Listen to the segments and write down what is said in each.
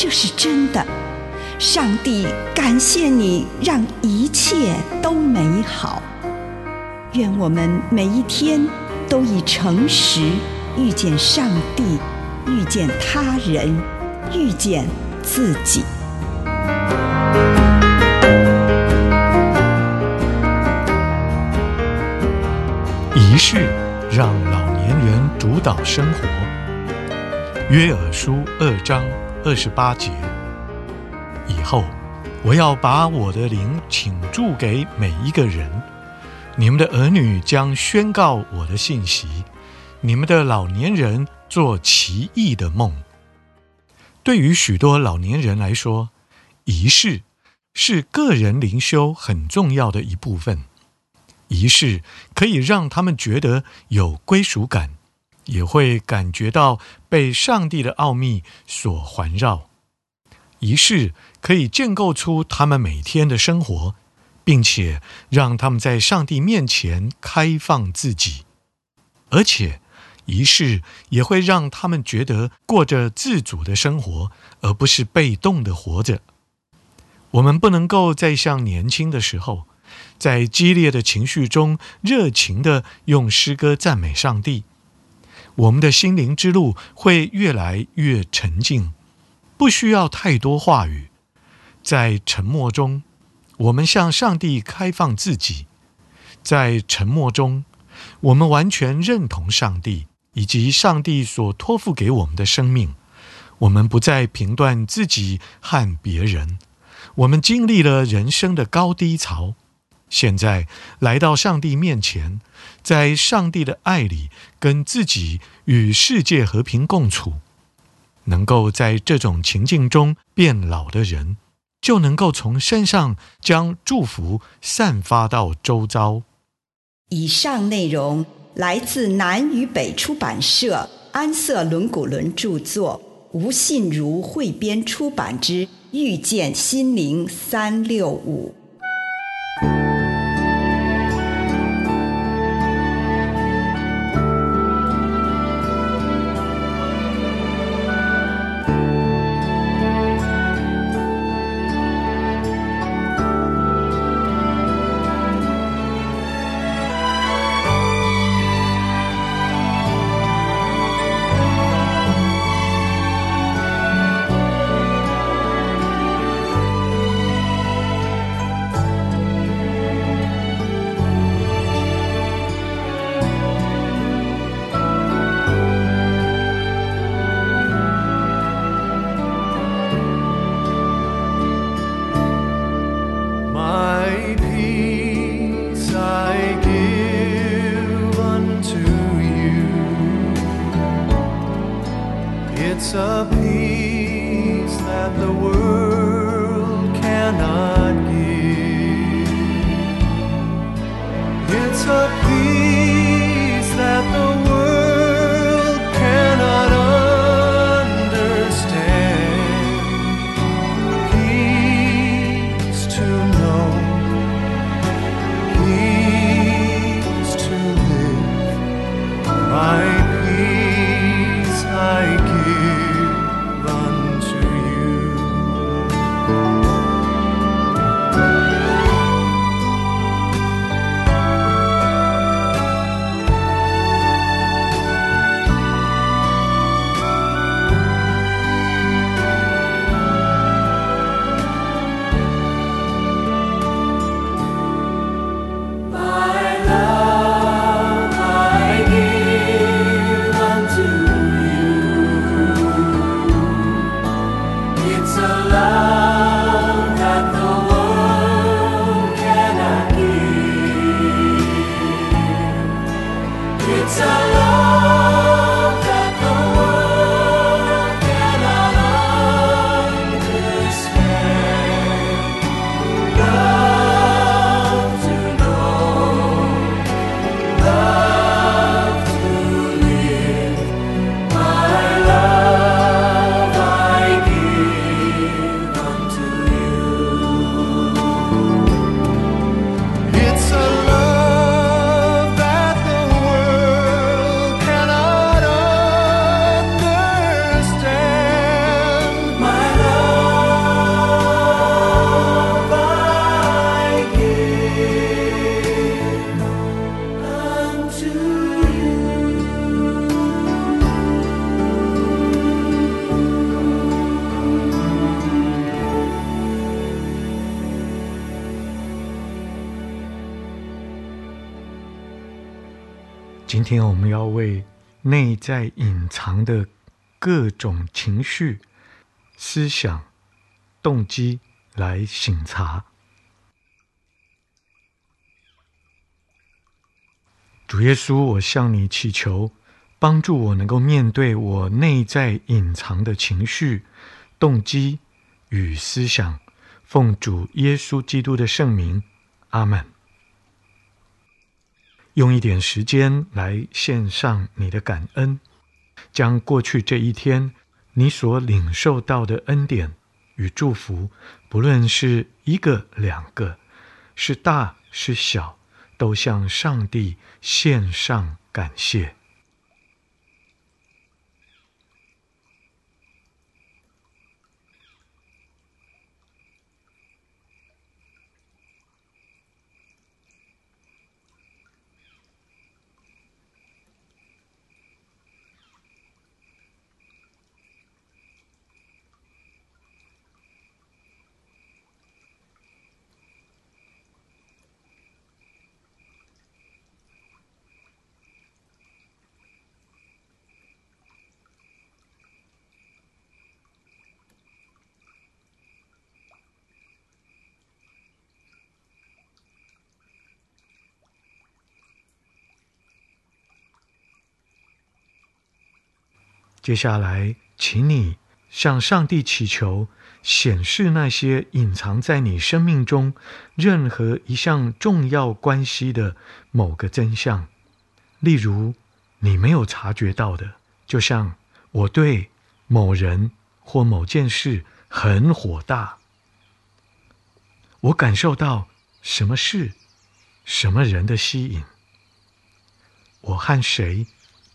这是真的，上帝感谢你，让一切都美好。愿我们每一天都以诚实遇见上帝，遇见他人，遇见自己。仪式让老年人主导生活。约珥书二章。二十八节以后，我要把我的灵倾注给每一个人。你们的儿女将宣告我的信息，你们的老年人做奇异的梦。对于许多老年人来说，仪式是个人灵修很重要的一部分。仪式可以让他们觉得有归属感。也会感觉到被上帝的奥秘所环绕。仪式可以建构出他们每天的生活，并且让他们在上帝面前开放自己。而且，仪式也会让他们觉得过着自主的生活，而不是被动的活着。我们不能够再像年轻的时候，在激烈的情绪中热情地用诗歌赞美上帝。我们的心灵之路会越来越沉静，不需要太多话语，在沉默中，我们向上帝开放自己；在沉默中，我们完全认同上帝以及上帝所托付给我们的生命。我们不再评断自己和别人，我们经历了人生的高低潮。现在来到上帝面前，在上帝的爱里，跟自己与世界和平共处，能够在这种情境中变老的人，就能够从身上将祝福散发到周遭。以上内容来自南与北出版社安瑟伦古伦著作，吴信如汇编出版之《遇见心灵三六五》。alive. 今天我们要为内在隐藏的各种情绪、思想、动机来醒察。主耶稣，我向你祈求，帮助我能够面对我内在隐藏的情绪、动机与思想。奉主耶稣基督的圣名，阿门。用一点时间来献上你的感恩，将过去这一天你所领受到的恩典与祝福，不论是一个、两个，是大是小，都向上帝献上感谢。接下来，请你向上帝祈求，显示那些隐藏在你生命中任何一项重要关系的某个真相。例如，你没有察觉到的，就像我对某人或某件事很火大，我感受到什么事、什么人的吸引，我和谁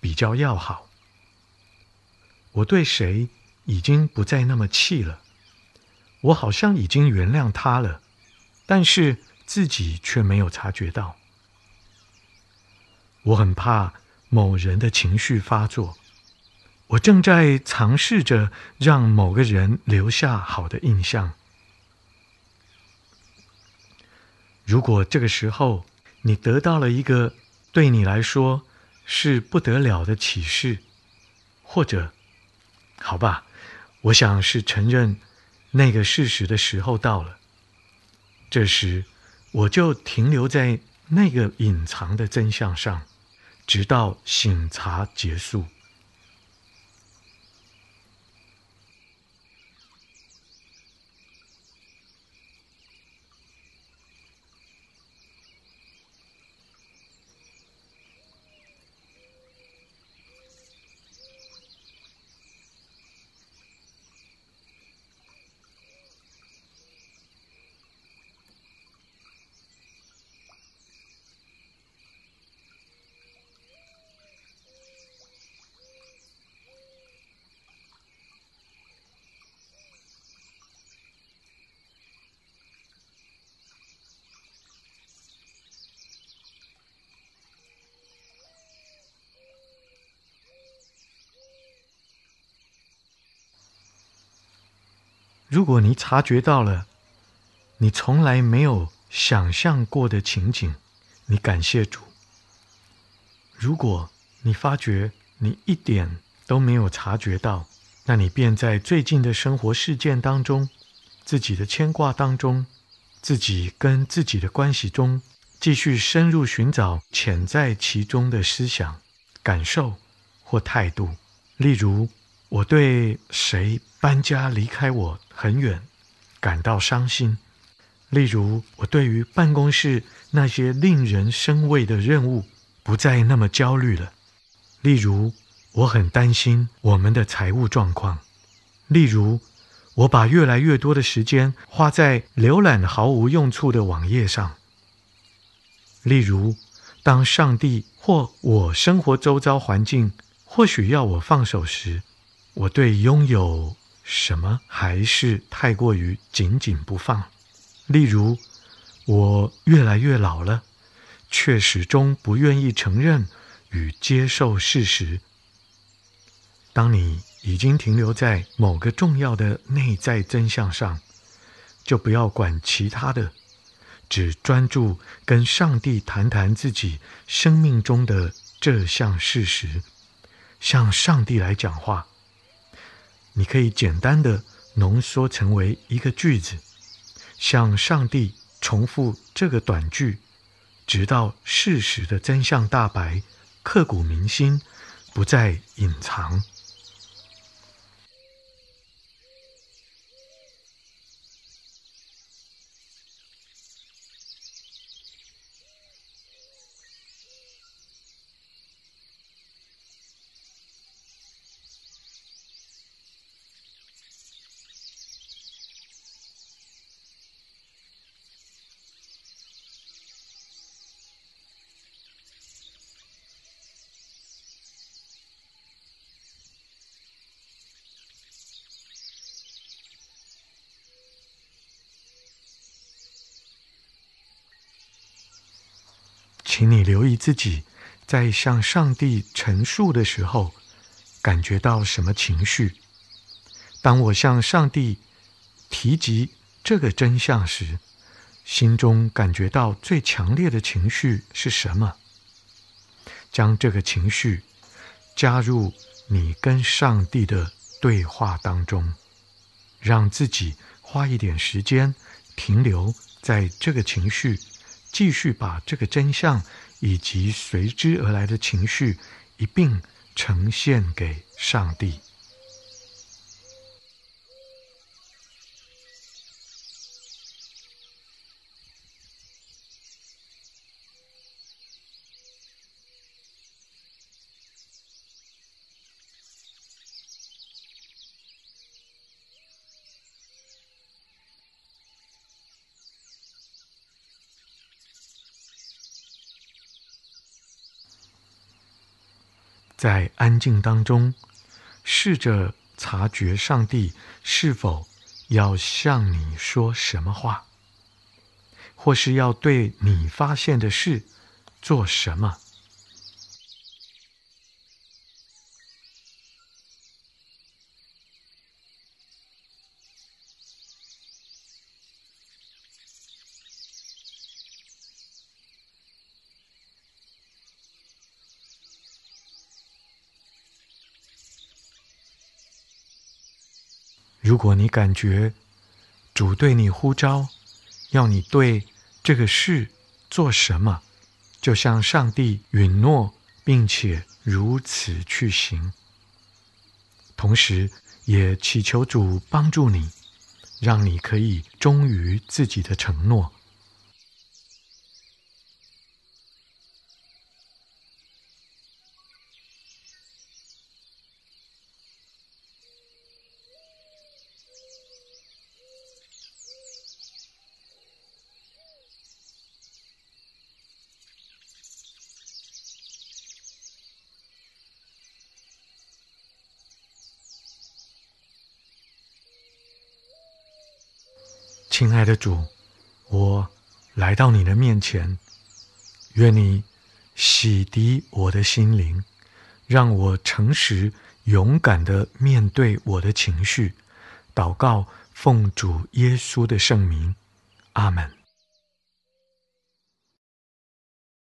比较要好。我对谁已经不再那么气了，我好像已经原谅他了，但是自己却没有察觉到。我很怕某人的情绪发作，我正在尝试着让某个人留下好的印象。如果这个时候你得到了一个对你来说是不得了的启示，或者，好吧，我想是承认那个事实的时候到了。这时，我就停留在那个隐藏的真相上，直到醒察结束。如果你察觉到了你从来没有想象过的情景，你感谢主；如果你发觉你一点都没有察觉到，那你便在最近的生活事件当中、自己的牵挂当中、自己跟自己的关系中，继续深入寻找潜在其中的思想、感受或态度，例如。我对谁搬家离开我很远感到伤心，例如我对于办公室那些令人生畏的任务不再那么焦虑了；例如我很担心我们的财务状况；例如我把越来越多的时间花在浏览毫无用处的网页上；例如当上帝或我生活周遭环境或许要我放手时。我对拥有什么还是太过于紧紧不放。例如，我越来越老了，却始终不愿意承认与接受事实。当你已经停留在某个重要的内在真相上，就不要管其他的，只专注跟上帝谈谈自己生命中的这项事实，向上帝来讲话。你可以简单的浓缩成为一个句子，向上帝重复这个短句，直到事实的真相大白，刻骨铭心，不再隐藏。请你留意自己在向上帝陈述的时候，感觉到什么情绪？当我向上帝提及这个真相时，心中感觉到最强烈的情绪是什么？将这个情绪加入你跟上帝的对话当中，让自己花一点时间停留在这个情绪。继续把这个真相以及随之而来的情绪一并呈现给上帝。在安静当中，试着察觉上帝是否要向你说什么话，或是要对你发现的事做什么。如果你感觉主对你呼召，要你对这个事做什么，就向上帝允诺，并且如此去行。同时，也祈求主帮助你，让你可以忠于自己的承诺。亲爱的主，我来到你的面前，愿你洗涤我的心灵，让我诚实勇敢的面对我的情绪。祷告，奉主耶稣的圣名，阿门。